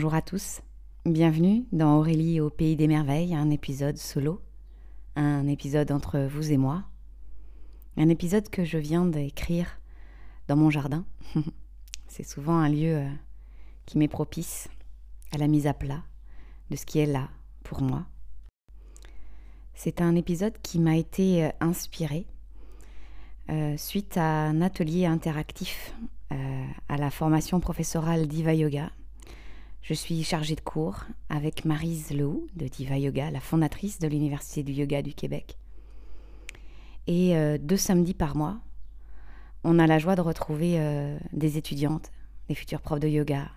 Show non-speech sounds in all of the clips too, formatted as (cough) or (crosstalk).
Bonjour à tous, bienvenue dans Aurélie au Pays des Merveilles, un épisode solo, un épisode entre vous et moi, un épisode que je viens d'écrire dans mon jardin. (laughs) C'est souvent un lieu euh, qui m'est propice à la mise à plat de ce qui est là pour moi. C'est un épisode qui m'a été euh, inspiré euh, suite à un atelier interactif à la formation professorale d'Iva Yoga je suis chargée de cours avec Marise Lehou de Diva Yoga, la fondatrice de l'Université du Yoga du Québec. Et euh, deux samedis par mois, on a la joie de retrouver euh, des étudiantes, des futurs profs de yoga,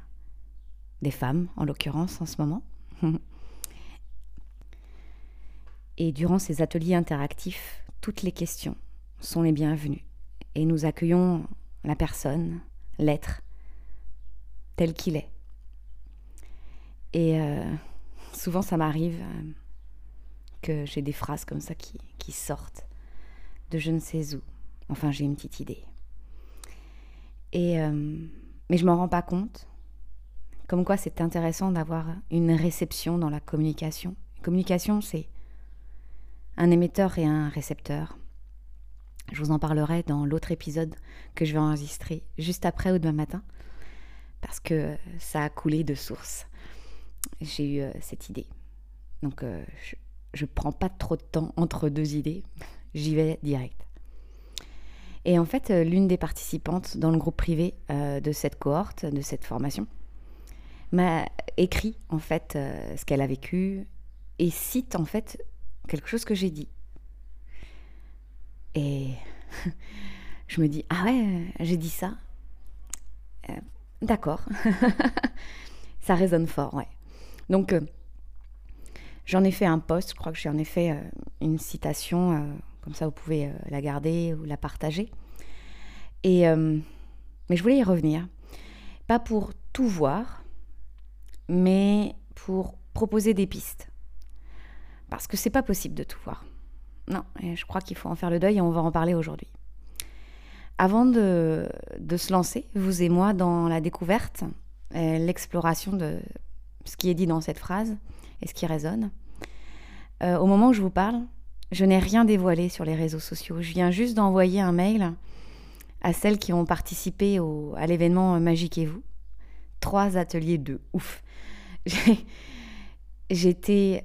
des femmes en l'occurrence en ce moment. (laughs) et durant ces ateliers interactifs, toutes les questions sont les bienvenues. Et nous accueillons la personne, l'être, tel qu'il est et euh, souvent, ça m'arrive euh, que j'ai des phrases comme ça qui, sortent de je ne sais où. Enfin, j'ai une petite idée. Et, euh, mais je m'en rends pas compte. Comme quoi, c'est intéressant d'avoir une réception dans la communication. communication, c'est un émetteur et un récepteur. Je vous en parlerai dans l'autre épisode que je vais enregistrer juste après ou demain matin, parce que ça a coulé de source j'ai eu euh, cette idée. Donc euh, je ne prends pas trop de temps entre deux idées, (laughs) j'y vais direct. Et en fait, euh, l'une des participantes dans le groupe privé de cette cohorte, de cette formation, m'a écrit en fait ce qu'elle a vécu et cite en fait quelque chose que j'ai dit. Et (laughs) je me dis, ah ouais, j'ai dit ça. D'accord. (laughs) ça résonne fort, ouais. Donc, euh, j'en ai fait un post, je crois que j'en ai fait euh, une citation, euh, comme ça vous pouvez la garder ou la partager. Et, mais je voulais y revenir, pas pour tout voir, mais pour proposer des pistes. Parce que c'est pas possible de tout voir. Non, et je crois qu'il faut en faire le deuil et on va en parler aujourd'hui. Avant de, de, se lancer, vous et moi, dans la découverte, l'exploration de ce qui est dit dans cette phrase et ce qui résonne. Euh, au moment où je vous parle, je n'ai rien dévoilé sur les réseaux sociaux. Je viens juste d'envoyer un mail à celles qui ont participé au, à l'événement Magique et vous. Trois ateliers de ouf. (laughs) J'ai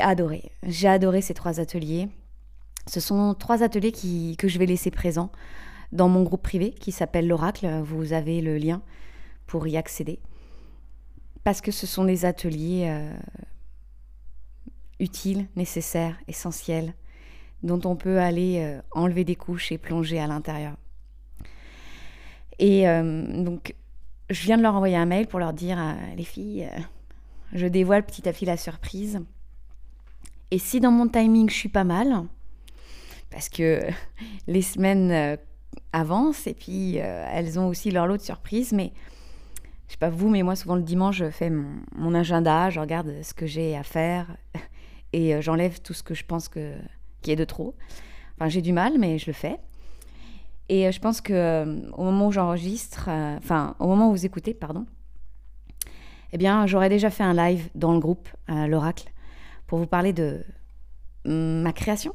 adoré. J'ai adoré ces trois ateliers. Ce sont trois ateliers qui, que je vais laisser présents dans mon groupe privé qui s'appelle l'Oracle. Vous avez le lien pour y accéder parce que ce sont des ateliers euh, utiles, nécessaires, essentiels, dont on peut aller euh, enlever des couches et plonger à l'intérieur. Et euh, donc, je viens de leur envoyer un mail pour leur dire, les filles, je dévoile petit à petit la surprise. Et si dans mon timing, je suis pas mal, parce que (laughs) les semaines avancent et puis elles ont aussi leur lot de surprises, mais je sais pas vous, mais moi souvent le dimanche, je fais mon, agenda, je regarde ce que j'ai à faire (laughs) et euh, j'enlève tout ce que je pense que qui est de trop. Enfin, j'ai du mal, mais je le fais. Et euh, je pense que euh, au moment où j'enregistre, enfin au moment où vous écoutez, pardon, eh bien j'aurais déjà fait un live dans le groupe l'Oracle pour vous parler de ma création,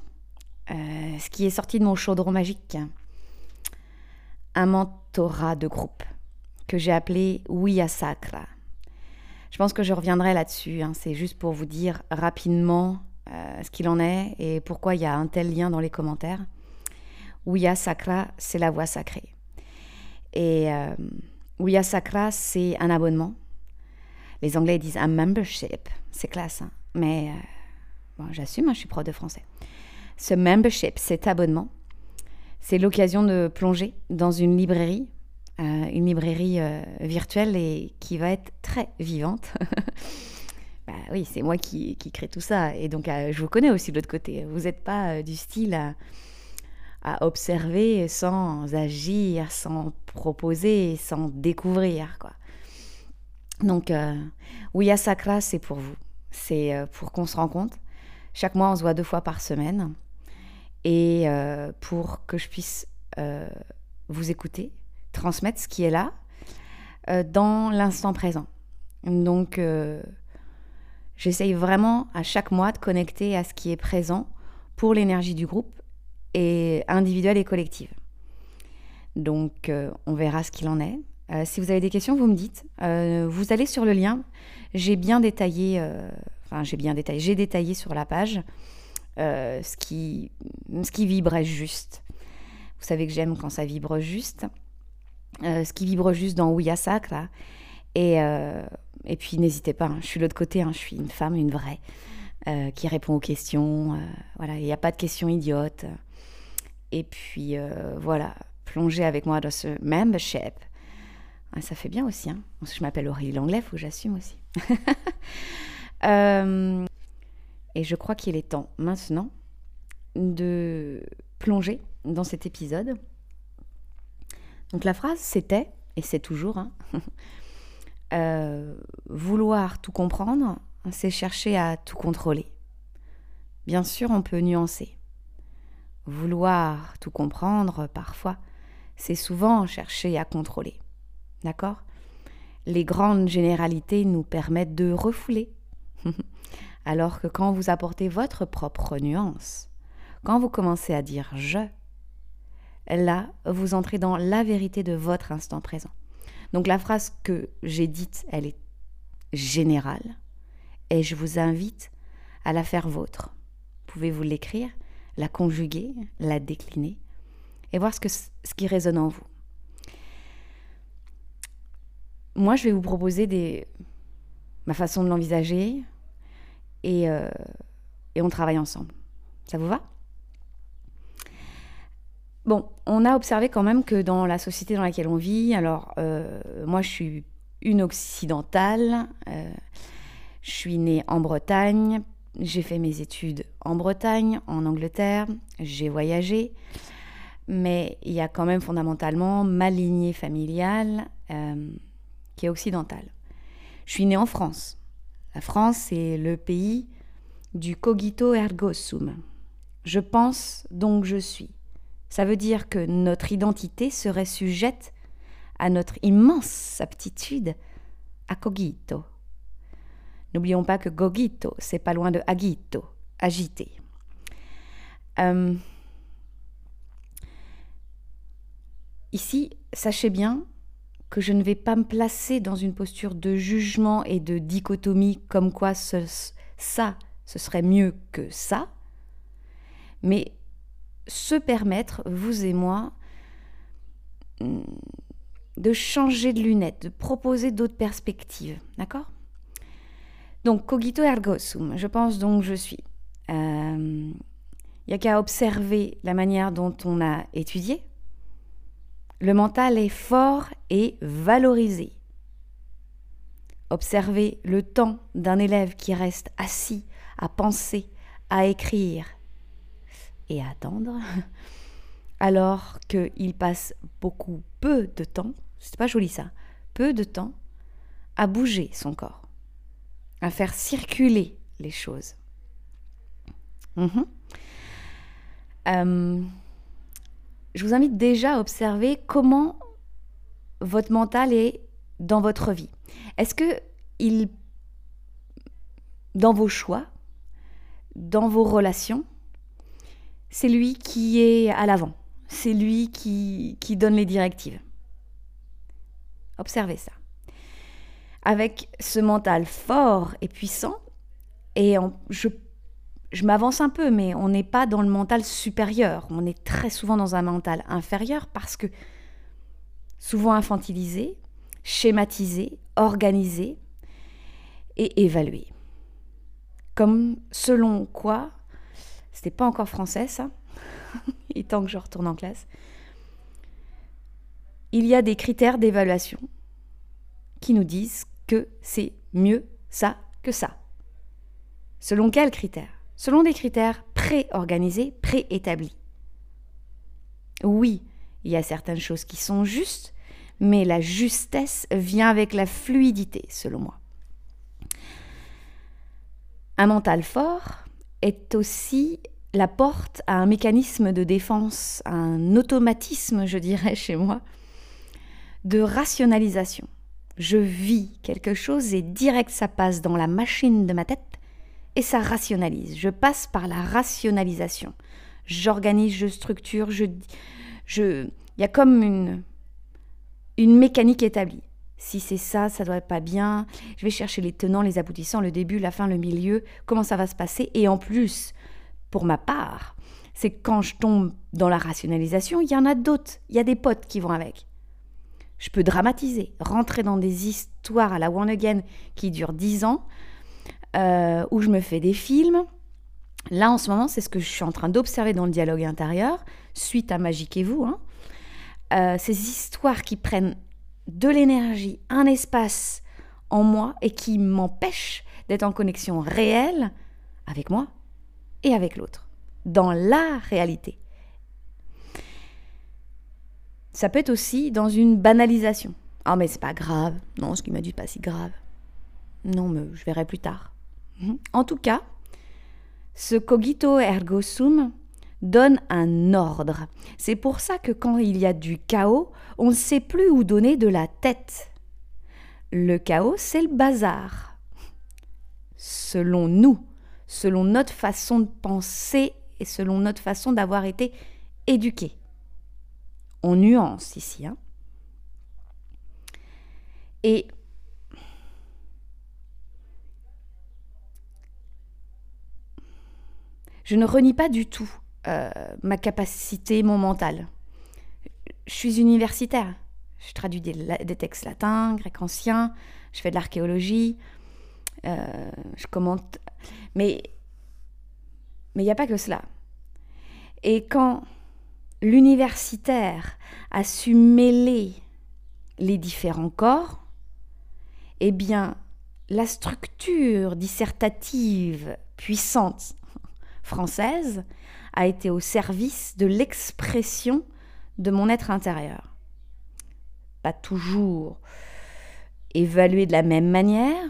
ce qui est sorti de mon chaudron magique, un mentorat de groupe que j'ai appelé Ouya Sacra. Je pense que je reviendrai là-dessus. Hein. C'est juste pour vous dire rapidement euh, ce qu'il en est et pourquoi il y a un tel lien dans les commentaires. Ouya Sacra, c'est la voix sacrée. Et euh, Sacra, c'est un abonnement. Les Anglais disent un membership. C'est classe, hein. mais euh, bon, j'assume, hein, je suis prof de français. Ce membership, cet abonnement, c'est l'occasion de plonger dans une librairie une librairie euh, virtuelle et qui va être très vivante. (laughs) bah, oui, c'est moi qui, crée tout ça. Et donc, euh, je vous connais aussi de l'autre côté. Vous n'êtes pas du style à, observer sans agir, sans proposer, sans découvrir. Quoi. Donc, oui, à Sacra, c'est pour vous. C'est pour qu'on se rencontre. Chaque mois, on se voit deux fois par semaine. Et pour que je puisse vous écouter, transmettre ce qui est là euh, dans l'instant présent. Donc, euh, j'essaye vraiment à chaque mois de connecter à ce qui est présent pour l'énergie du groupe et individuelle et collective. Donc, euh, on verra ce qu'il en est. Si vous avez des questions, vous me dites. vous allez sur le lien. J'ai bien détaillé, enfin, j'ai bien détaillé, j'ai détaillé sur la page ce, qui, ce qui vibrait juste. Vous savez que j'aime quand ça vibre juste. Ce qui vibre juste dans Ouya Sacra. Et, et puis n'hésitez pas, hein, je suis de l'autre côté, hein, je suis une femme, une vraie, euh, qui répond aux questions. Euh, voilà, il n'y a pas de questions idiotes. Et puis euh, voilà, plongez avec moi dans ce membership. Ah, ça fait bien aussi. Hein. Je m'appelle Aurélie Langlais, faut que j'assume aussi. (laughs) et je crois qu'il est temps maintenant de plonger dans cet épisode. Donc la phrase c'était, et c'est toujours, hein, (laughs) Euh, vouloir tout comprendre, c'est chercher à tout contrôler. Bien sûr, on peut nuancer. Vouloir tout comprendre, parfois, c'est souvent chercher à contrôler. D'accord? Les grandes généralités nous permettent de refouler. (laughs) Alors que quand vous apportez votre propre nuance, quand vous commencez à dire je, là, vous entrez dans la vérité de votre instant présent. Donc la phrase que j'ai dite, elle est générale et je vous invite à la faire vôtre. Pouvez-vous l'écrire, la conjuguer, la décliner et voir ce, que, ce qui résonne en vous. Moi, je vais vous proposer ma façon de l'envisager euh, et on travaille ensemble. Ça vous va? Bon, on a observé quand même que dans la société dans laquelle on vit, alors euh, moi je suis une occidentale, euh, je suis née en Bretagne, j'ai fait mes études en Bretagne, en Angleterre, j'ai voyagé, mais il y a quand même fondamentalement ma lignée familiale euh, qui est occidentale. Je suis née en France. La France, c'est le pays du cogito ergo sum. Je pense donc je suis. Ça veut dire que notre identité serait sujette à notre immense aptitude à cogito. N'oublions pas que gogito, c'est pas loin de agito, agité. Euh, ici, sachez bien que je ne vais pas me placer dans une posture de jugement et de dichotomie comme quoi ça, ce serait mieux que ça, mais se permettre, vous et moi, de changer de lunettes, de proposer d'autres perspectives. D'accord? Donc, cogito ergo sum, je pense donc je suis. Il euh, n'y a qu'à observer la manière dont on a étudié. Le mental est fort et valorisé. Observez le temps d'un élève qui reste assis à penser, à écrire, et attendre, alors qu'il passe beaucoup, peu de temps, c'est pas joli ça, peu de temps à bouger son corps, à faire circuler les choses. Mhm. Euh, je vous invite déjà à observer comment votre mental est dans votre vie. Est-ce que il, dans vos choix, dans vos relations, c'est lui qui est à l'avant. C'est lui qui, donne les directives. Observez ça. Avec ce mental fort et puissant, et je, je m'avance un peu, mais on n'est pas dans le mental supérieur. On est très souvent dans un mental inférieur parce que souvent infantilisé, schématisé, organisé et évalué. Comme selon quoi c'était pas encore français, ça. (laughs) Est temps que je retourne en classe. Il y a des critères d'évaluation qui nous disent que c'est mieux ça que ça. Selon quels critères? Selon des critères pré-organisés, pré-établis. Oui, il y a certaines choses qui sont justes, mais la justesse vient avec la fluidité, selon moi. Un mental fort est aussi la porte à un mécanisme de défense, un automatisme, je dirais, chez moi, de rationalisation. Je vis quelque chose et direct ça passe dans la machine de ma tête et ça rationalise. Je passe par la rationalisation. J'organise, je structure, je il y a comme une mécanique établie. Si c'est ça, ça doit être pas bien. Je vais chercher les tenants, les aboutissants, le début, la fin, le milieu, comment ça va se passer? Et en plus, pour ma part, c'est quand je tombe dans la rationalisation, il y en a d'autres. Il y a des potes qui vont avec. Je peux dramatiser, rentrer dans des histoires à la One Again qui durent 10 ans, euh, où je me fais des films. Là, en ce moment, c'est ce que je suis en train d'observer dans le dialogue intérieur, suite à Magique vous. Hein. Euh, ces histoires qui prennent de l'énergie, un espace en moi et qui m'empêchent d'être en connexion réelle avec moi et avec l'autre, dans la réalité. Ça peut être aussi dans une banalisation. Ah mais c'est pas grave. Non, ce qu'il m'a dit pas si grave. Non, mais je verrai plus tard. En tout cas, ce cogito ergo sum donne un ordre. C'est pour ça que quand il y a du chaos, on ne sait plus où donner de la tête. Le chaos, c'est le bazar. Selon nous, selon notre façon de penser et selon notre façon d'avoir été éduqués. On nuance ici. Hein. Et je ne renie pas du tout euh, ma capacité, mon mental. Je suis universitaire. Je traduis des, textes latins, grecs anciens, je fais de l'archéologie, euh, je commente. Mais il n'y a pas que cela. Et quand l'universitaire a su mêler les différents corps, eh bien, la structure dissertative puissante française a été au service de l'expression de mon être intérieur. Pas toujours évalué de la même manière,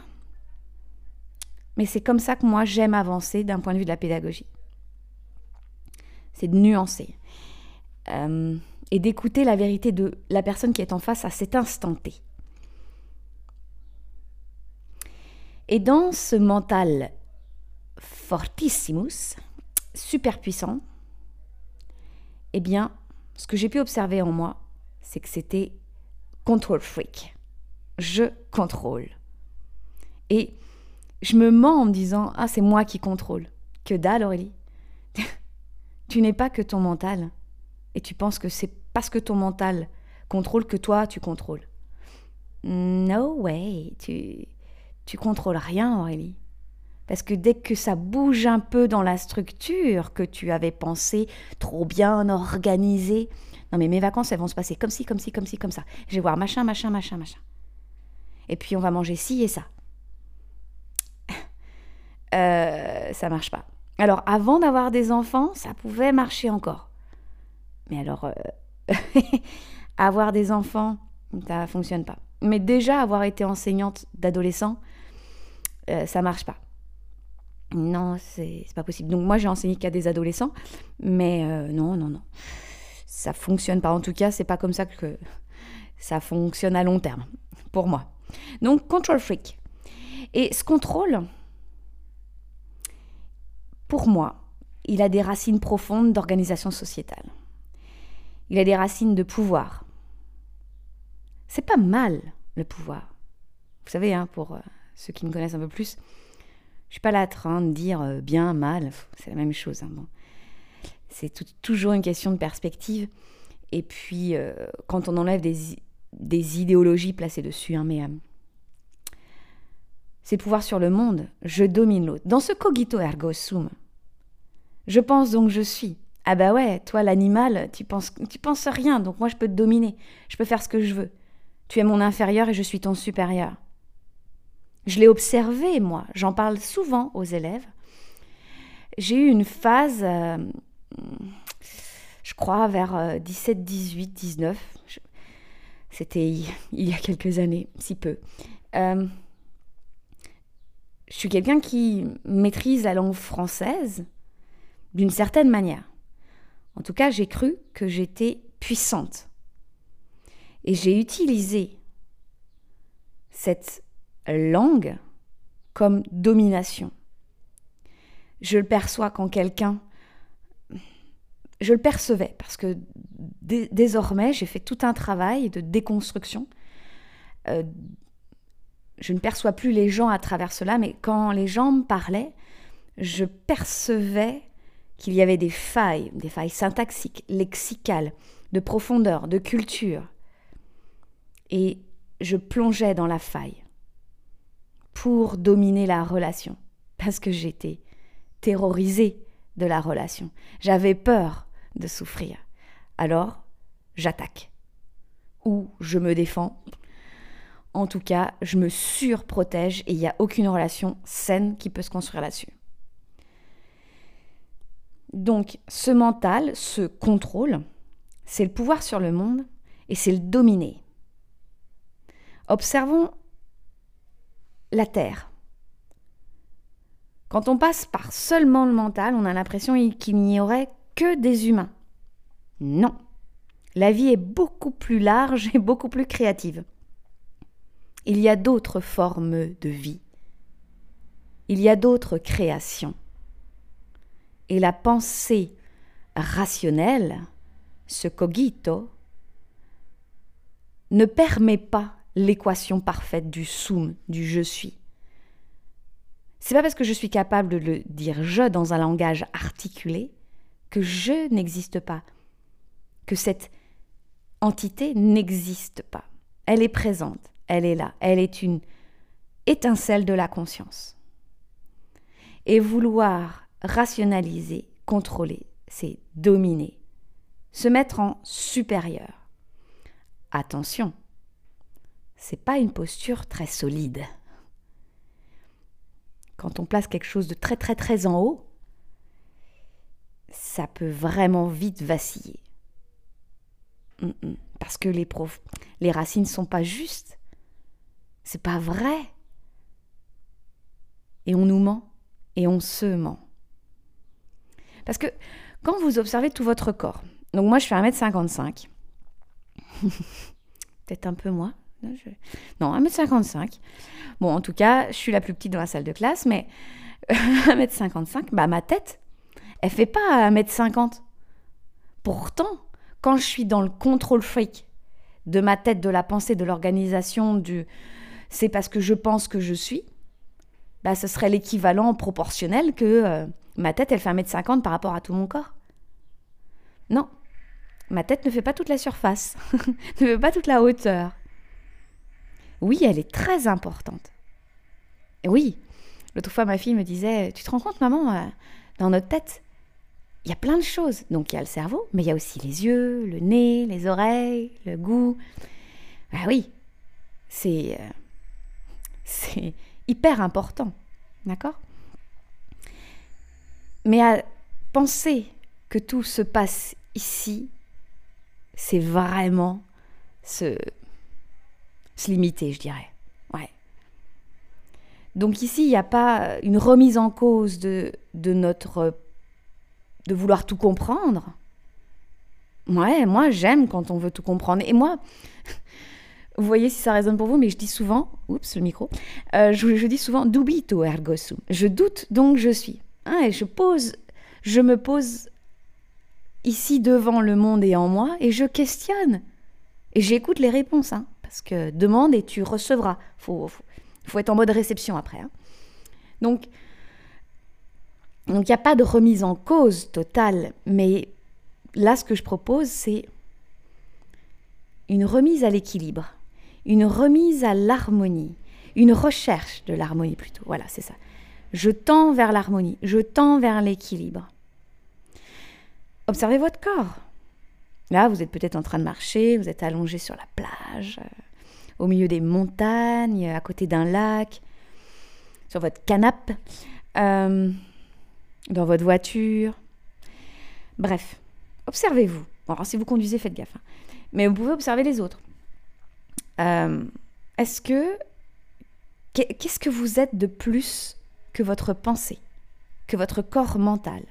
mais c'est comme ça que moi j'aime avancer d'un point de vue de la pédagogie. C'est de nuancer euh, et d'écouter la vérité de la personne qui est en face à cet instant T. Et dans ce mental fortissimus, super puissant, eh bien, ce que j'ai pu observer en moi, c'est que c'était control freak. Je contrôle. Et je me mens en me disant Ah, c'est moi qui contrôle. Que dalle, Aurélie. (laughs) tu n'es pas que ton mental. Et tu penses que c'est parce que ton mental contrôle que toi, tu contrôles. No way. Tu, tu contrôles rien, Aurélie. Parce que dès que ça bouge un peu dans la structure que tu avais pensé trop bien organisée, non mais mes vacances elles vont se passer comme ci, comme ci, comme ci, comme ça. Je vais voir machin, machin, machin, machin. Et puis on va manger ci et ça. (laughs) euh, ça marche pas. Alors avant d'avoir des enfants, ça pouvait marcher encore. Mais alors, euh, (laughs) avoir des enfants, ça fonctionne pas. Mais déjà avoir été enseignante d'adolescents, euh, ça marche pas. Non, c'est pas possible. Donc moi j'ai enseigné qu'à des adolescents, mais euh, non, non, non. Ça fonctionne pas. En tout cas, c'est pas comme ça que ça fonctionne à long terme, pour moi. Donc control freak. Et ce contrôle, pour moi, il a des racines profondes d'organisation sociétale. Il a des racines de pouvoir. C'est pas mal le pouvoir. Vous savez, hein, pour euh, ceux qui me connaissent un peu plus, je suis pas là en train de dire euh, bien, mal, c'est la même chose. Hein, bon. C'est toujours une question de perspective. Et puis, euh, quand on enlève des, idéologies placées dessus, hein, mais euh, c'est pouvoir sur le monde, je domine l'autre. Dans ce cogito ergo sum, je pense donc je suis. Ah bah ouais, toi l'animal, tu penses, tu penses rien, donc moi je peux te dominer, je peux faire ce que je veux. Tu es mon inférieur et je suis ton supérieur. Je l'ai observé, moi, j'en parle souvent aux élèves. J'ai eu une phase, euh, je crois, vers 17, 18, 19. C'était (laughs) il y a quelques années, si peu. Euh, je suis quelqu'un qui maîtrise la langue française d'une certaine manière. En tout cas, j'ai cru que j'étais puissante. Et j'ai utilisé cette langue comme domination. Je le perçois quand quelqu'un... Je le percevais parce que désormais j'ai fait tout un travail de déconstruction. Euh, je ne perçois plus les gens à travers cela, mais quand les gens me parlaient, je percevais qu'il y avait des failles, des failles syntaxiques, lexicales, de profondeur, de culture. Et je plongeais dans la faille pour dominer la relation, parce que j'étais terrorisée de la relation. J'avais peur de souffrir. Alors, j'attaque. Ou je me défends. En tout cas, je me surprotège et il n'y a aucune relation saine qui peut se construire là-dessus. Donc, ce mental, ce contrôle, c'est le pouvoir sur le monde et c'est le dominer. Observons la Terre. Quand on passe par seulement le mental, on a l'impression qu'il n'y aurait que des humains. Non. La vie est beaucoup plus large et beaucoup plus créative. Il y a d'autres formes de vie. Il y a d'autres créations. Et la pensée rationnelle, ce cogito, ne permet pas l'équation parfaite du sum, du je suis. C'est pas parce que je suis capable de le dire je dans un langage articulé que je n'existe pas, que cette entité n'existe pas. Elle est présente, elle est là, elle est une étincelle de la conscience. Et vouloir rationaliser, contrôler, c'est dominer, se mettre en supérieur. Attention, c'est pas une posture très solide. Quand on place quelque chose de très très très en haut, ça peut vraiment vite vaciller. Parce que les profs, les racines sont pas justes. C'est pas vrai. Et on nous ment et on se ment. Parce que quand vous observez tout votre corps, donc moi je fais 1m55, (laughs) peut-être un peu moins, non, 1m55. Bon, en tout cas, je suis la plus petite dans la salle de classe, mais (laughs) 1m55, bah ma tête, elle fait pas 1m50. Pourtant, quand je suis dans le contrôle freak de ma tête, de la pensée, de l'organisation, du c'est parce que je pense que je suis, bah ce serait l'équivalent proportionnel que euh, ma tête, elle fait 1m50 par rapport à tout mon corps. Non, ma tête ne fait pas toute la surface, (laughs) ne fait pas toute la hauteur. Oui, elle est très importante. oui, l'autre fois, ma fille me disait, tu te rends compte, maman, euh, dans notre tête, il y a plein de choses. Donc il y a le cerveau, mais il y a aussi les yeux, le nez, les oreilles, le goût. Ah oui, c'est euh, (laughs) c'est hyper important, d'accord? Mais à penser que tout se passe ici, c'est vraiment se se limiter, je dirais. Ouais. Donc ici, il n'y a pas une remise en cause de, de notre... de vouloir tout comprendre. Ouais, moi j'aime quand on veut tout comprendre. Et moi, (laughs) vous voyez si ça résonne pour vous, mais je dis souvent, oups, le micro, euh, je, dis souvent dubito ergo sum. Je doute donc je suis. Hein, et je pose, je me pose ici devant le monde et en moi et je questionne. Et j'écoute les réponses. Hein. Parce que demande et tu recevras. Il faut, être en mode réception après. Hein. Donc, donc il n'y a pas de remise en cause totale, mais là, ce que je propose, c'est une remise à l'équilibre, une remise à l'harmonie, une recherche de l'harmonie plutôt. Voilà, c'est ça. Je tends vers l'harmonie, je tends vers l'équilibre. Observez votre corps. Là, vous êtes peut-être en train de marcher, vous êtes allongé sur la plage, euh, au milieu des montagnes, à côté d'un lac, sur votre canapé, euh, dans votre voiture. Bref, observez-vous. alors, si vous conduisez, faites gaffe. Hein. Mais vous pouvez observer les autres. Euh, est-ce que. Qu'est-ce que vous êtes de plus que votre pensée, que votre corps mental?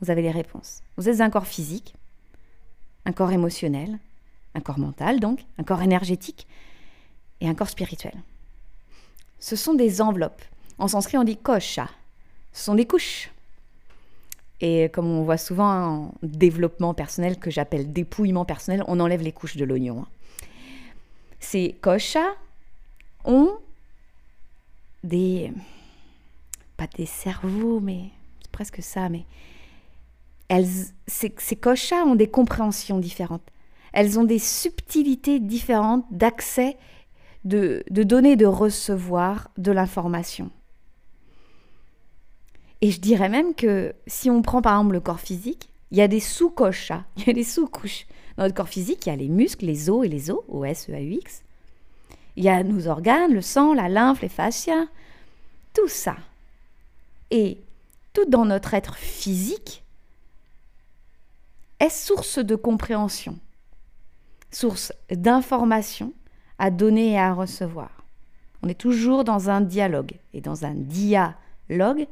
Vous avez les réponses. Vous êtes un corps physique, un corps émotionnel, un corps mental donc, un corps énergétique, et un corps spirituel. Ce sont des enveloppes. En sanskrit, on dit kosha. Ce sont des couches. Et comme on voit souvent en développement personnel, que j'appelle dépouillement personnel, on enlève les couches de l'oignon. Ces kosha ont des. pas des cerveaux, mais c'est presque ça, mais. Elles, ces, ces ont des compréhensions différentes. Elles ont des subtilités différentes d'accès, de, de donner, de recevoir de l'information. Et je dirais même que si on prend par exemple le corps physique, il y a des sous-koshas, (laughs) il y a des sous-couches. Dans notre corps physique, il y a les muscles, les os et les os, O-S, E-A-U-X. Il y a nos organes, le sang, la lymphe, les fascias, tout ça. Et tout dans notre être physique est source de compréhension, source d'information à donner et à recevoir. On est toujours dans un dialogue. Et dans un dialogue,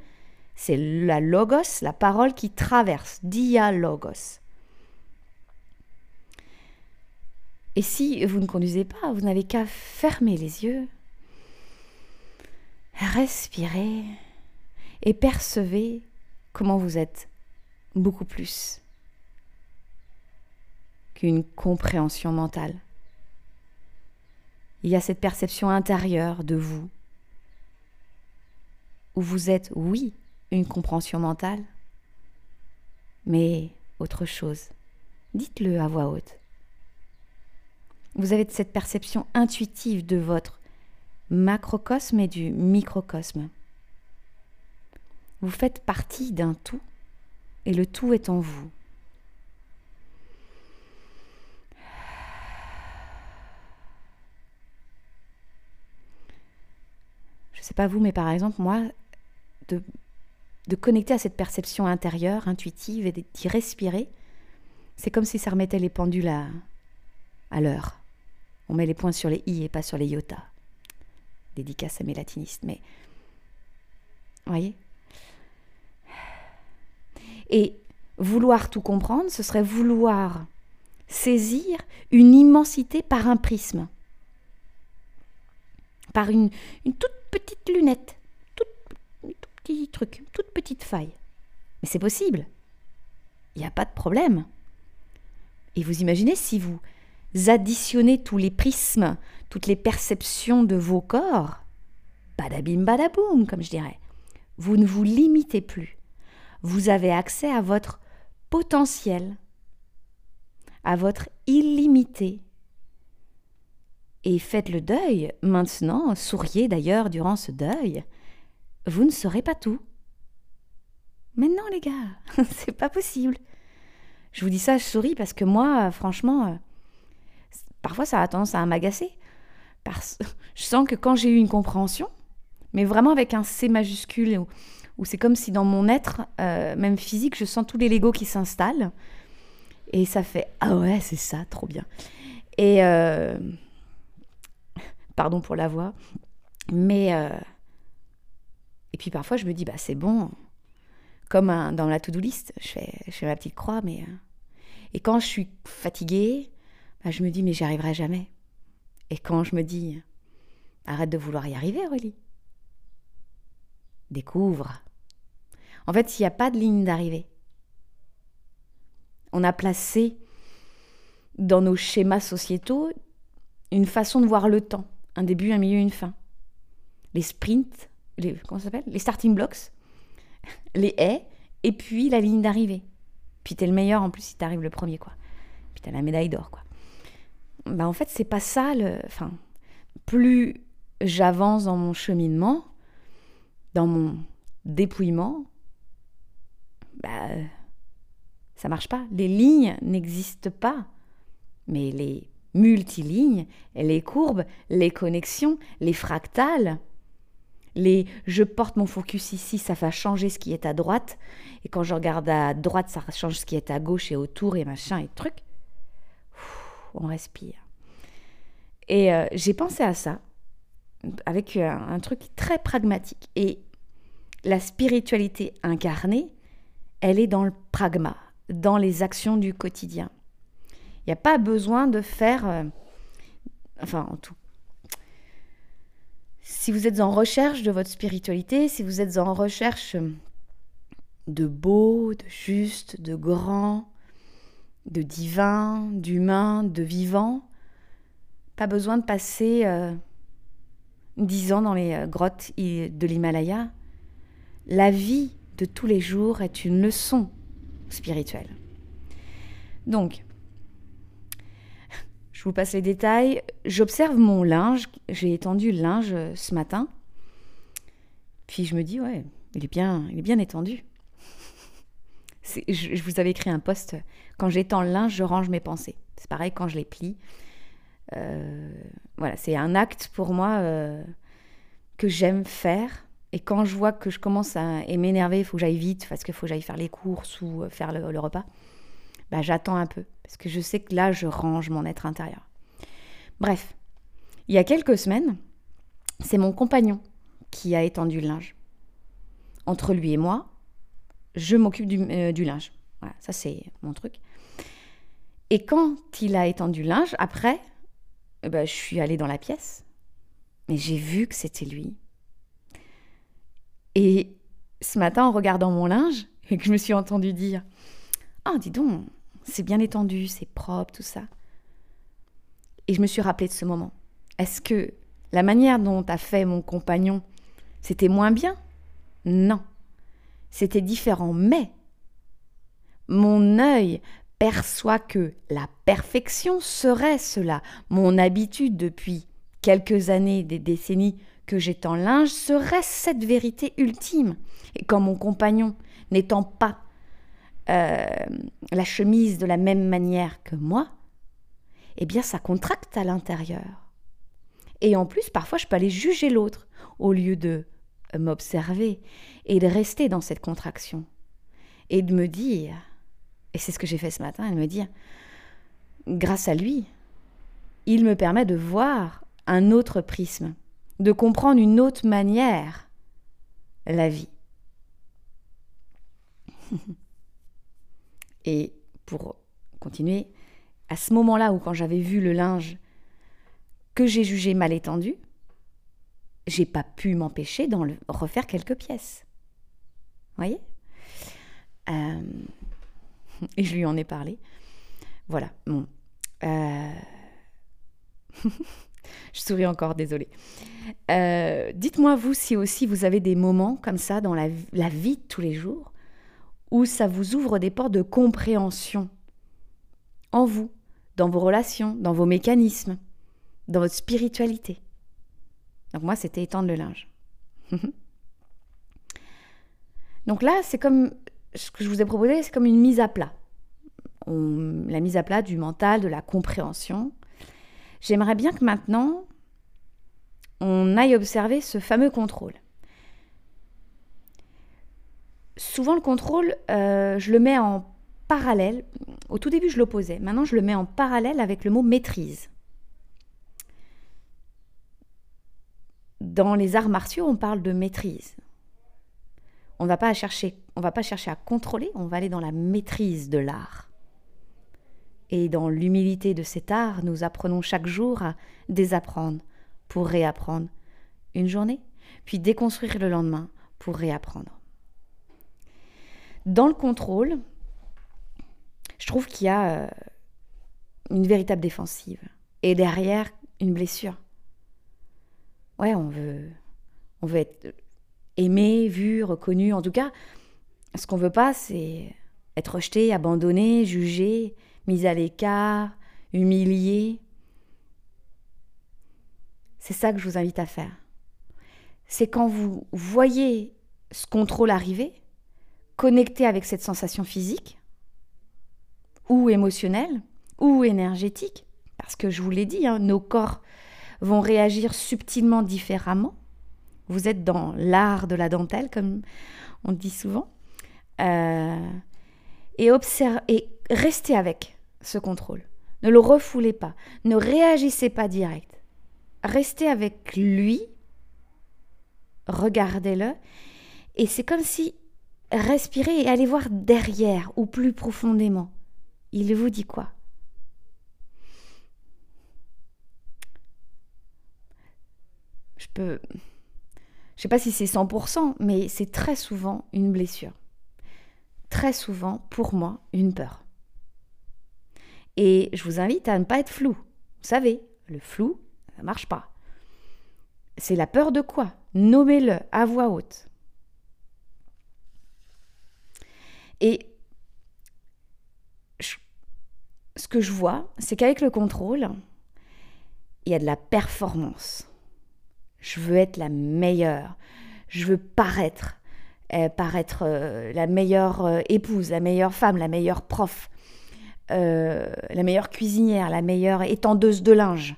c'est la logos, la parole qui traverse, dialogos. Et si vous ne conduisez pas, vous n'avez qu'à fermer les yeux, respirer et percevez comment vous êtes beaucoup plus qu'une compréhension mentale. Il y a cette perception intérieure de vous, où vous êtes, oui, une compréhension mentale, mais autre chose. Dites-le à voix haute. Vous avez cette perception intuitive de votre macrocosme et du microcosme. Vous faites partie d'un tout et le tout est en vous. Je sais pas vous, mais par exemple, moi, de de connecter à cette perception intérieure, intuitive, et d'y respirer, c'est comme si ça remettait les pendules à, à l'heure. On met les points sur les i et pas sur les iota. Dédicace à mes latinistes, mais. Voyez? Et vouloir tout comprendre, ce serait vouloir saisir une immensité par un prisme, par une, une toute petite lunette petit truc, toute petite faille. Mais c'est possible. Il n'y a pas de problème. Et vous imaginez si vous additionnez tous les prismes, toutes les perceptions de vos corps, badabim badaboum, comme je dirais, vous ne vous limitez plus. Vous avez accès à votre potentiel, à votre illimité. Et faites le deuil maintenant, souriez d'ailleurs durant ce deuil, vous ne saurez pas tout. Mais non, les gars, (laughs) c'est pas possible. Je vous dis ça, je souris parce que moi, franchement, euh, parfois ça a tendance à m'agacer. Parce (laughs) je sens que quand j'ai eu une compréhension, mais vraiment avec un C majuscule, où, c'est comme si dans mon être, euh, même physique, je sens tous les Legos qui s'installent. Et ça fait Ah ouais, c'est ça, trop bien. Et. Euh, pardon pour la voix. Mais. Et puis parfois, je me dis, bah c'est bon. Comme dans la to-do list, je fais, je fais ma petite croix, mais. Euh, et quand je suis fatiguée, bah, je me dis, mais j'y arriverai jamais. Et quand je me dis, arrête de vouloir y arriver, Aurélie. Découvre. En fait, il n'y a pas de ligne d'arrivée. On a placé dans nos schémas sociétaux une façon de voir le temps, un début, un milieu, une fin. Les sprints, les, comment les starting blocks, (laughs) les haies, et puis la ligne d'arrivée. Puis t'es le meilleur en plus si t'arrives le premier, quoi. Puis t'as la médaille d'or, quoi. Bah en fait, c'est pas ça le. Enfin, plus j'avance dans mon cheminement, dans mon dépouillement, bah ça marche pas. Les lignes n'existent pas. Mais les multilignes, les courbes, les connexions, les fractales, les je porte mon focus ici, ça va changer ce qui est à droite. Et quand je regarde à droite, ça change ce qui est à gauche et autour et machin et truc. on respire. Et euh, j'ai pensé à ça avec un, un, truc très pragmatique. Et la spiritualité incarnée, elle est dans le pragma, dans les actions du quotidien. Il n'y a pas besoin de faire, euh, enfin en tout Si vous êtes en recherche de votre spiritualité, si vous êtes en recherche de beau, de juste, de grand, de divin, d'humain, de vivant, pas besoin de passer euh, dix ans dans les euh, grottes de l'Himalaya. La vie de tous les jours est une leçon spirituelle. Donc, je vous passe les détails. J'observe mon linge. J'ai étendu le linge euh, ce matin. Puis je me dis, ouais, il est bien, il est bien étendu. (laughs) Je, vous avais écrit un post. Quand j'étends le linge, je range mes pensées. C'est pareil quand je les plie. Euh, voilà, c'est un acte pour moi euh, que j'aime faire. Et quand je vois que je commence à m'énerver, il faut que j'aille vite parce qu'il faut que j'aille faire les courses ou faire le repas bah, j'attends un peu, parce que je sais que là, je range mon être intérieur. Bref, il y a quelques semaines, c'est mon compagnon qui a étendu le linge. Entre lui et moi, je m'occupe du, euh, linge. Voilà, ça c'est mon truc. Et quand il a étendu le linge, après, eh ben, je suis allée dans la pièce, mais j'ai vu que c'était lui. Et ce matin, en regardant mon linge, (laughs) et que je me suis entendue dire Ah, dis donc, c'est bien étendu, c'est propre, tout ça. Et je me suis rappelé de ce moment. Est-ce que la manière dont a fait mon compagnon, c'était moins bien? Non. C'était différent, mais mon œil perçoit que la perfection serait cela. Mon habitude depuis quelques années, des décennies que j'étends linge serait cette vérité ultime. Et quand mon compagnon, n'étant pas euh, la chemise de la même manière que moi, eh bien ça contracte à l'intérieur. Et en plus, parfois, je peux aller juger l'autre au lieu de m'observer et de rester dans cette contraction. Et de me dire, et c'est ce que j'ai fait ce matin, de me dire, grâce à lui, il me permet de voir un autre prisme, de comprendre une autre manière la vie. (laughs) Et pour continuer, à ce moment-là où quand j'avais vu le linge que j'ai jugé mal étendu, j'ai pas pu m'empêcher d'en refaire quelques pièces. Voyez? Euh, (laughs) Et je lui en ai parlé. Voilà. Euh, (laughs) je souris encore, désolée. Euh, dites-moi vous si aussi vous avez des moments comme ça dans la, la vie de tous les jours où ça vous ouvre des portes de compréhension en vous, dans vos relations, dans vos mécanismes, dans votre spiritualité. Donc moi, c'était étendre le linge. (laughs) Donc là, c'est comme ce que je vous ai proposé, c'est comme une mise à plat. la mise à plat du mental, de la compréhension. J'aimerais bien que maintenant, on aille observer ce fameux contrôle souvent le contrôle, euh, je le mets en parallèle. Au tout début, je l'opposais. Maintenant, je le mets en parallèle avec le mot maîtrise. Dans les arts martiaux, on parle de maîtrise. On va pas chercher, on va pas chercher à contrôler, on va aller dans la maîtrise de l'art. Et dans l'humilité de cet art, nous apprenons chaque jour à désapprendre pour réapprendre une journée, puis déconstruire le lendemain pour réapprendre. Dans le contrôle, je trouve qu'il y a euh, une véritable défensive. Et derrière, une blessure. Ouais, on veut, on veut être aimé, vu, reconnu. En tout cas, ce qu'on veut pas, c'est être rejeté, abandonné, jugé, mis à l'écart, humilié. C'est ça que je vous invite à faire. C'est quand vous voyez ce contrôle arriver, connecter avec cette sensation physique ou émotionnelle ou énergétique, parce que je vous l'ai dit, hein, nos corps vont réagir subtilement différemment. Vous êtes dans l'art de la dentelle, comme on dit souvent. Euh, et, et restez avec ce contrôle. Ne le refoulez pas. Ne réagissez pas direct. Restez avec lui. Regardez-le. Et c'est comme si respirez et allez voir derrière ou plus profondément. Il vous dit quoi? Je peux... Je sais pas si c'est 100%, mais c'est très souvent une blessure. Très souvent, pour moi, une peur. Et je vous invite à ne pas être flou. Vous savez, le flou, ça marche pas. C'est la peur de quoi? Nommez-le à voix haute. Et ce que je vois, c'est qu'avec le contrôle, il y a de la performance. Je veux être la meilleure. Je veux paraître. Euh, paraître euh, la meilleure euh, épouse, la meilleure femme, la meilleure prof, la meilleure cuisinière, la meilleure étendeuse de linge.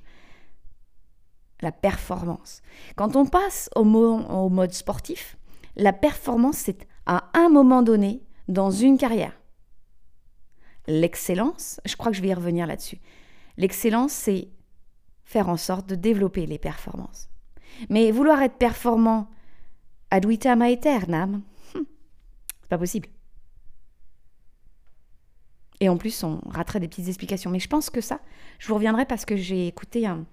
La performance. Quand on passe au, au mode sportif, la performance, c'est à un moment donné dans une carrière. L'excellence, je crois que je vais y revenir là-dessus. L'excellence, c'est faire en sorte de développer les performances. Mais vouloir être performant ad vitam aeternam, hum, c'est pas possible. Et en plus, on raterait des petites explications. Mais je pense que ça, je vous reviendrai parce que j'ai écouté un.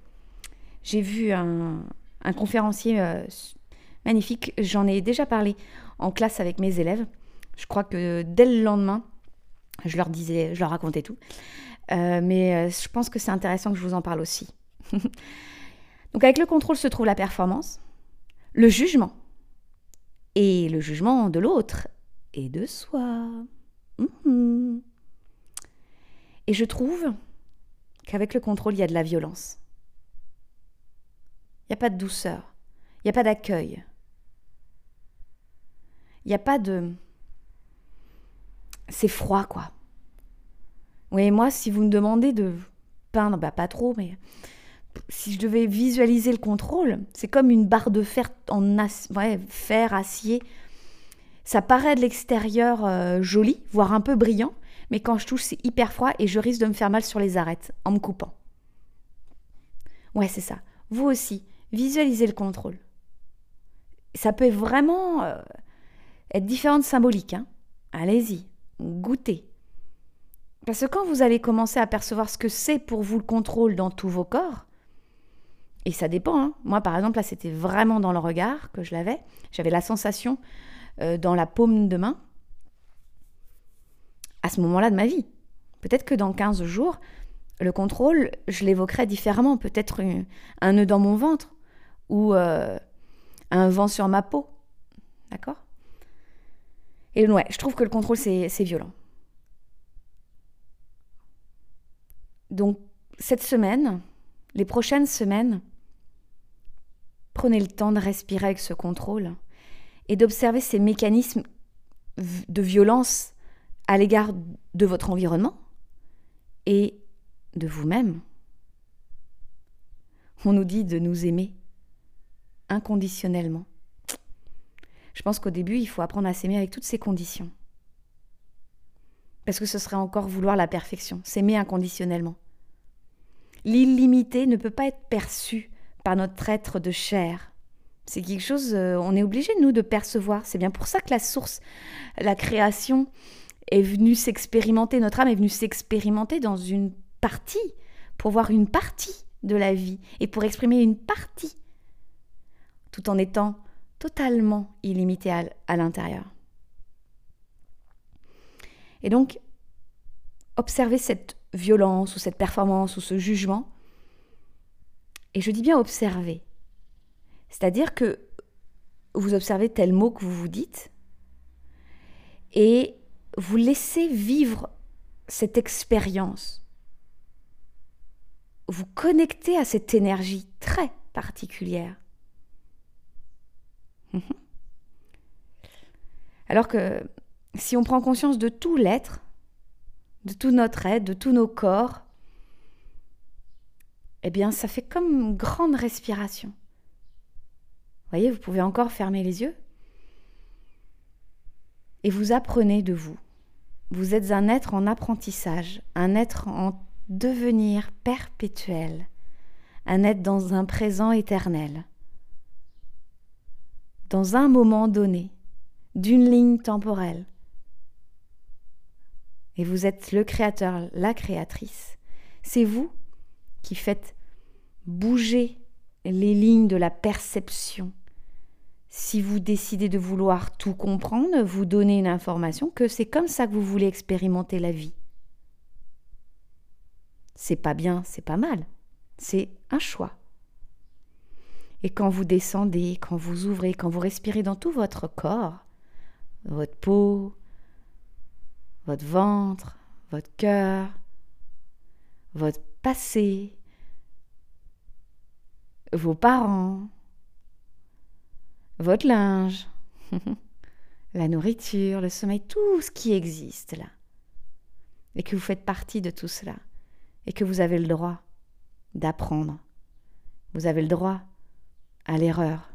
J'ai vu un, conférencier euh, magnifique. J'en ai déjà parlé en classe avec mes élèves. Je crois que dès le lendemain, je leur disais, je leur racontais tout. Euh, mais euh, je pense que c'est intéressant que je vous en parle aussi. (laughs) Donc avec le contrôle se trouve la performance, le jugement, et le jugement de l'autre et de soi. Mhm. Et je trouve qu'avec le contrôle, il y a de la violence. Il n'y a pas de douceur, il n'y a pas d'accueil, il n'y a pas de... C'est froid, quoi. Oui, moi, si vous me demandez de peindre, bah pas trop, mais si je devais visualiser le contrôle, c'est comme une barre de fer en acier. Ça paraît de l'extérieur euh, joli, voire un peu brillant, mais quand je touche, c'est hyper froid et je risque de me faire mal sur les arêtes en me coupant. Ouais, c'est ça. Vous aussi, visualisez le contrôle. Ça peut vraiment euh, être différent de symbolique. Hein. Allez-y, goûtez. Parce que quand vous allez commencer à percevoir ce que c'est pour vous le contrôle dans tous vos corps, et ça dépend. Hein. Moi, par exemple, là, c'était vraiment dans le regard que je l'avais. J'avais la sensation euh, dans la paume de main à ce moment-là de ma vie. Peut-être que dans 15 jours, le contrôle, je l'évoquerai différemment. Peut-être un, nœud dans mon ventre ou euh, un vent sur ma peau. Et ouais, je trouve que le contrôle, c'est violent. Donc, cette semaine, les prochaines semaines, Prenez le temps de respirer avec ce contrôle et d'observer ces mécanismes de violence à l'égard de votre environnement et de vous-même. On nous dit de nous aimer inconditionnellement. Je pense qu'au début, il faut apprendre à s'aimer avec toutes ces conditions. Parce que ce serait encore vouloir la perfection, s'aimer inconditionnellement. L'illimité ne peut pas être perçu par notre être de chair. C'est quelque chose, euh, on est obligé, nous, de percevoir. C'est bien pour ça que la source, la création, est venue s'expérimenter, notre âme est venue s'expérimenter dans une partie, pour voir une partie de la vie et pour exprimer une partie, tout en étant totalement illimité à, l'intérieur. Et donc, observer cette violence ou cette performance ou ce jugement, et je dis bien observer. C'est-à-dire que vous observez tel mot que vous vous dites et vous laissez vivre cette expérience. Vous connectez à cette énergie très particulière. Mhm. Alors que si on prend conscience de tout l'être, de tout notre être, de tous nos corps, eh bien, ça fait comme une grande respiration. Vous voyez, vous pouvez encore fermer les yeux. Et vous apprenez de vous. Vous êtes un être en apprentissage, un être en devenir perpétuel, un être dans un présent éternel, dans un moment donné, d'une ligne temporelle. Et vous êtes le créateur, la créatrice. C'est vous qui faites bouger les lignes de la perception. Si vous décidez de vouloir tout comprendre, vous donnez une information que c'est comme ça que vous voulez expérimenter la vie. C'est pas bien, c'est pas mal. C'est un choix. Et quand vous descendez, quand vous ouvrez, quand vous respirez dans tout votre corps, votre peau, votre ventre, votre cœur, votre passé, vos parents, votre linge, (laughs) la nourriture, le sommeil, tout ce qui existe là. Et que vous faites partie de tout cela. Et que vous avez le droit d'apprendre. Vous avez le droit à l'erreur.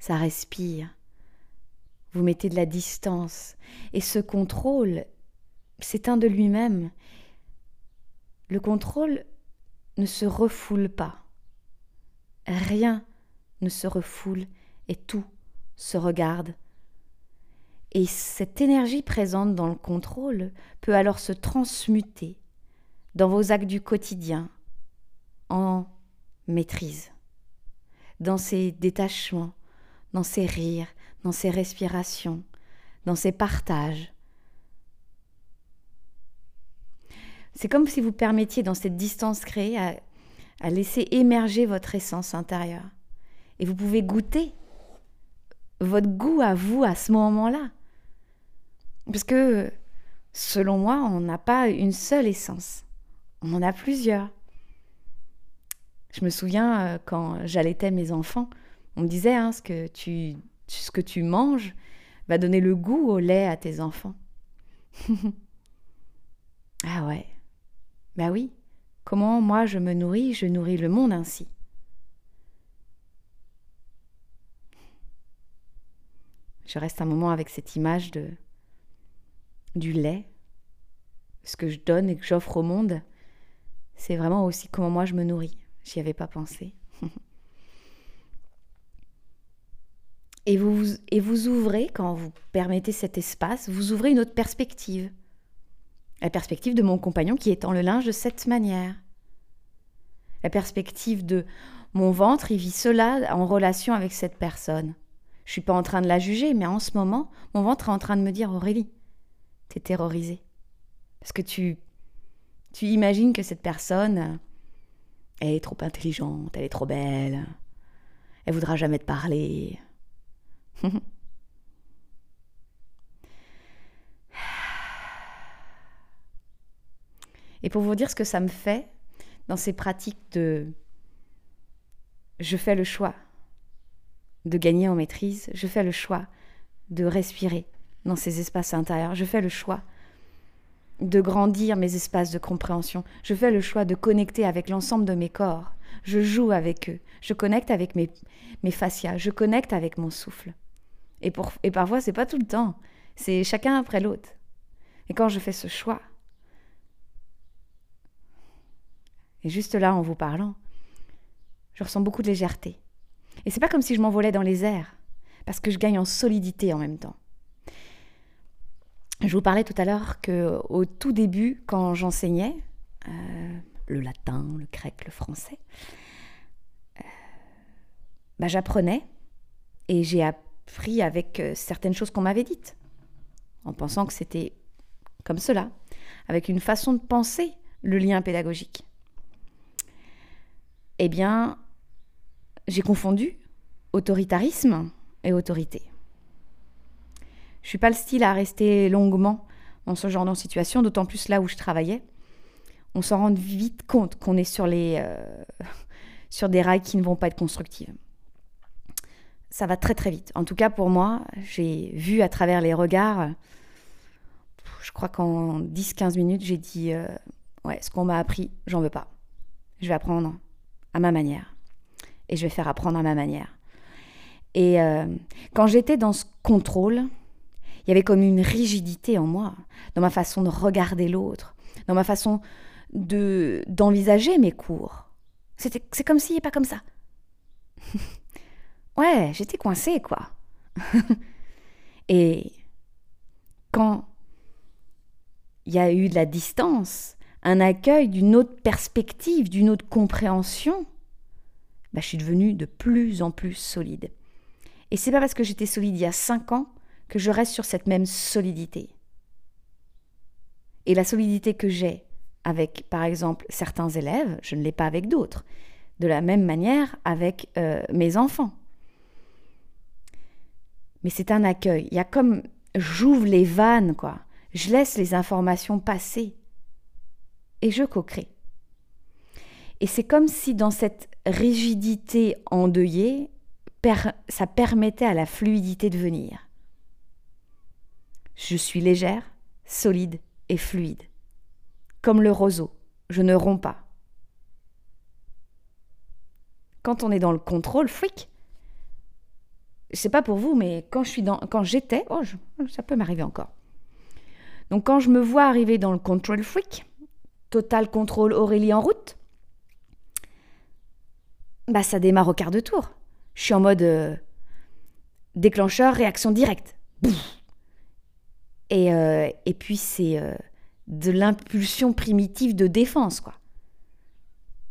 Ça respire. Vous mettez de la distance. Et ce contrôle s'éteint de lui-même. Le contrôle ne se refoule pas. Rien ne se refoule et tout se regarde. Et cette énergie présente dans le contrôle peut alors se transmuter dans vos actes du quotidien en maîtrise, dans ses détachements, dans ses rires, dans ses respirations, dans ses partages. C'est comme si vous permettiez dans cette distance créée à, à laisser émerger votre essence intérieure. Et vous pouvez goûter votre goût à vous à ce moment-là. Parce que, selon moi, on n'a pas une seule essence. On en a plusieurs. Je me souviens euh, quand j'allaitais mes enfants, on me disait hein, ce, que tu, ce que tu manges va donner le goût au lait à tes enfants. (laughs) ah ouais. Bah oui. Comment moi je me nourris, je nourris le monde ainsi. Je reste un moment avec cette image de du lait, ce que je donne et que j'offre au monde. C'est vraiment aussi comment moi je me nourris. J'y avais pas pensé. (laughs) et, vous, ouvrez, quand vous permettez cet espace, vous ouvrez une autre perspective. La perspective de mon compagnon qui étend le linge de cette manière. La perspective de mon ventre, il vit cela en relation avec cette personne. Je suis pas en train de la juger, mais en ce moment, mon ventre est en train de me dire Aurélie, t'es terrorisée. Parce que tu, tu imagines que cette personne, elle est trop intelligente, elle est trop belle. Elle voudra jamais te parler. (laughs) Et pour vous dire ce que ça me fait dans ces pratiques de je fais le choix de gagner en maîtrise, je fais le choix de respirer dans ces espaces intérieurs, je fais le choix de grandir mes espaces de compréhension. Je fais le choix de connecter avec l'ensemble de mes corps. Je joue avec eux. Je connecte avec mes, mes fascias. Je connecte avec mon souffle. Et, pour, et parfois, c'est pas tout le temps. C'est chacun après l'autre. Et quand je fais ce choix, et juste là, en vous parlant, je ressens beaucoup de légèreté. Et c'est pas comme si je m'envolais dans les airs, parce que je gagne en solidité en même temps. Je vous parlais tout à l'heure que au tout début, quand j'enseignais euh, le latin, le grec, le français, euh, bah, j'apprenais et j'ai appris avec euh, certaines choses qu'on m'avait dites, en pensant que c'était comme cela, avec une façon de penser le lien pédagogique. Eh bien, j'ai confondu autoritarisme et autorité. Je suis pas le style à rester longuement dans ce genre de situation, d'autant plus là où je travaillais. On s'en rend vite compte qu'on est sur, euh, (laughs) des rails qui ne vont pas être constructives. Ça va très très vite. En tout cas pour moi, j'ai vu à travers les regards, je crois qu'en 10-15 minutes, j'ai dit, euh, ouais, ce qu'on m'a appris, j'en veux pas. Je vais apprendre à ma manière. Et je vais faire apprendre à ma manière. Et euh, quand j'étais dans ce contrôle, il y avait comme une rigidité en moi, dans ma façon de regarder l'autre, dans ma façon de d'envisager mes cours. C'était, c'est comme si, pas comme ça. (laughs) ouais, j'étais coincée, quoi. (laughs) Et quand il y a eu de la distance un accueil d'une autre perspective, d'une autre compréhension, bah, je suis devenue de plus en plus solide. Et c'est pas parce que j'étais solide il y a cinq ans que je reste sur cette même solidité. Et la solidité que j'ai avec, par exemple, certains élèves, je ne l'ai pas avec d'autres. De la même manière avec euh, mes enfants. Mais c'est un accueil. Il y a comme j'ouvre les vannes, quoi. Je laisse les informations passer. Et je co-crée. Et c'est comme si dans cette rigidité endeuillée, ça permettait à la fluidité de venir. Je suis légère, solide et fluide. Comme le roseau, je ne romps pas. Quand on est dans le contrôle, freak, sais pas pour vous, mais quand je suis dans, quand j'étais, oh, ça peut m'arriver encore. Donc quand je me vois arriver dans le control freak, total contrôle Aurélie en route, bah ça démarre au quart de tour. Je suis en mode euh, déclencheur, réaction directe. Et, euh, et puis c'est euh, de l'impulsion primitive de défense, quoi.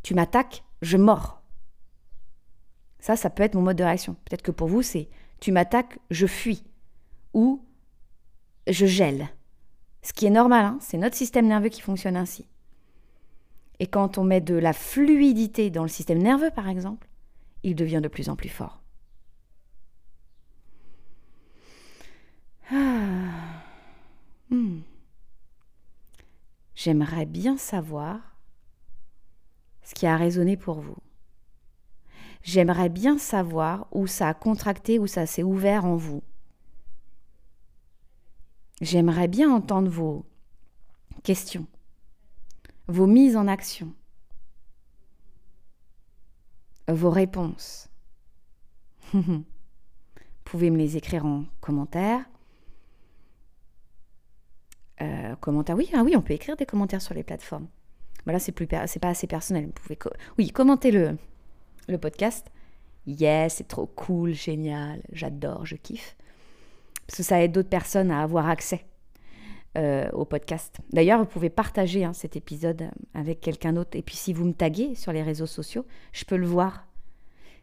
Tu m'attaques, je mords. Ça, ça peut être mon mode de réaction. Peut-être que pour vous, c'est tu m'attaques, je fuis. Ou je gèle. Ce qui est normal, hein, c'est notre système nerveux qui fonctionne ainsi. Et quand on met de la fluidité dans le système nerveux, par exemple, il devient de plus en plus fort. Ah. J'aimerais bien savoir ce qui a résonné pour vous. J'aimerais bien savoir où ça a contracté, où ça s'est ouvert en vous. J'aimerais bien entendre vos questions, vos mises en action, vos réponses. (laughs) Vous pouvez me les écrire en commentaire. Euh, commentaire, oui, ah oui, on peut écrire des commentaires sur les plateformes. Voilà, c'est plus, c'est pas assez personnel. Vous pouvez, oui, commentez le, le podcast. Yes, c'est trop cool, génial, j'adore, je kiffe. Parce que ça aide d'autres personnes à avoir accès euh, au podcast. D'ailleurs, vous pouvez partager hein, cet épisode avec quelqu'un d'autre. Et puis si vous me taguez sur les réseaux sociaux, je peux le voir.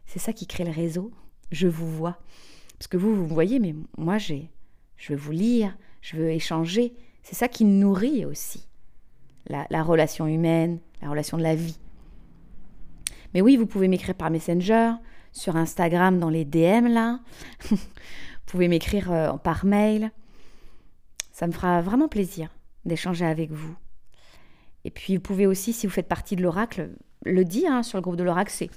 C'est ça qui crée le réseau. Je vous vois. Parce que vous, vous me voyez, mais moi, j'ai, je veux vous lire, je veux échanger. C'est ça qui nourrit aussi la relation humaine, la relation de la vie. Mais oui, vous pouvez m'écrire par Messenger, sur Instagram dans les DM là. (laughs) vous pouvez m'écrire euh, par mail. Ça me fera vraiment plaisir d'échanger avec vous. Et puis vous pouvez aussi, si vous faites partie de l'oracle, le dire hein, sur le groupe de l'oracle. C'est,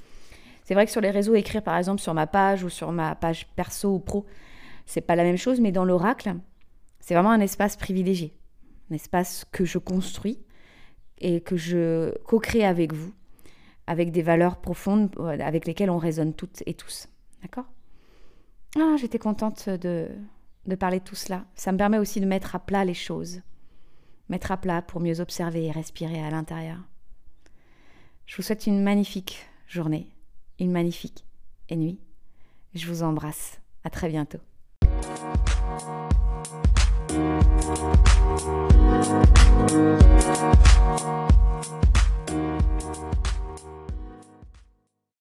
c'est vrai que sur les réseaux, écrire par exemple sur ma page ou sur ma page perso ou pro, c'est pas la même chose, mais dans l'oracle, c'est vraiment un espace privilégié. Un espace que je construis et que je co-crée avec vous avec des valeurs profondes euh, avec lesquelles on résonne toutes et tous. D'accord? Ah, J'étais contente de, parler de tout cela. Ça me permet aussi de mettre à plat les choses. Mettre à plat pour mieux observer et respirer à l'intérieur. Je vous souhaite une magnifique journée, une magnifique nuit. Je vous embrasse. À très bientôt. Thank you.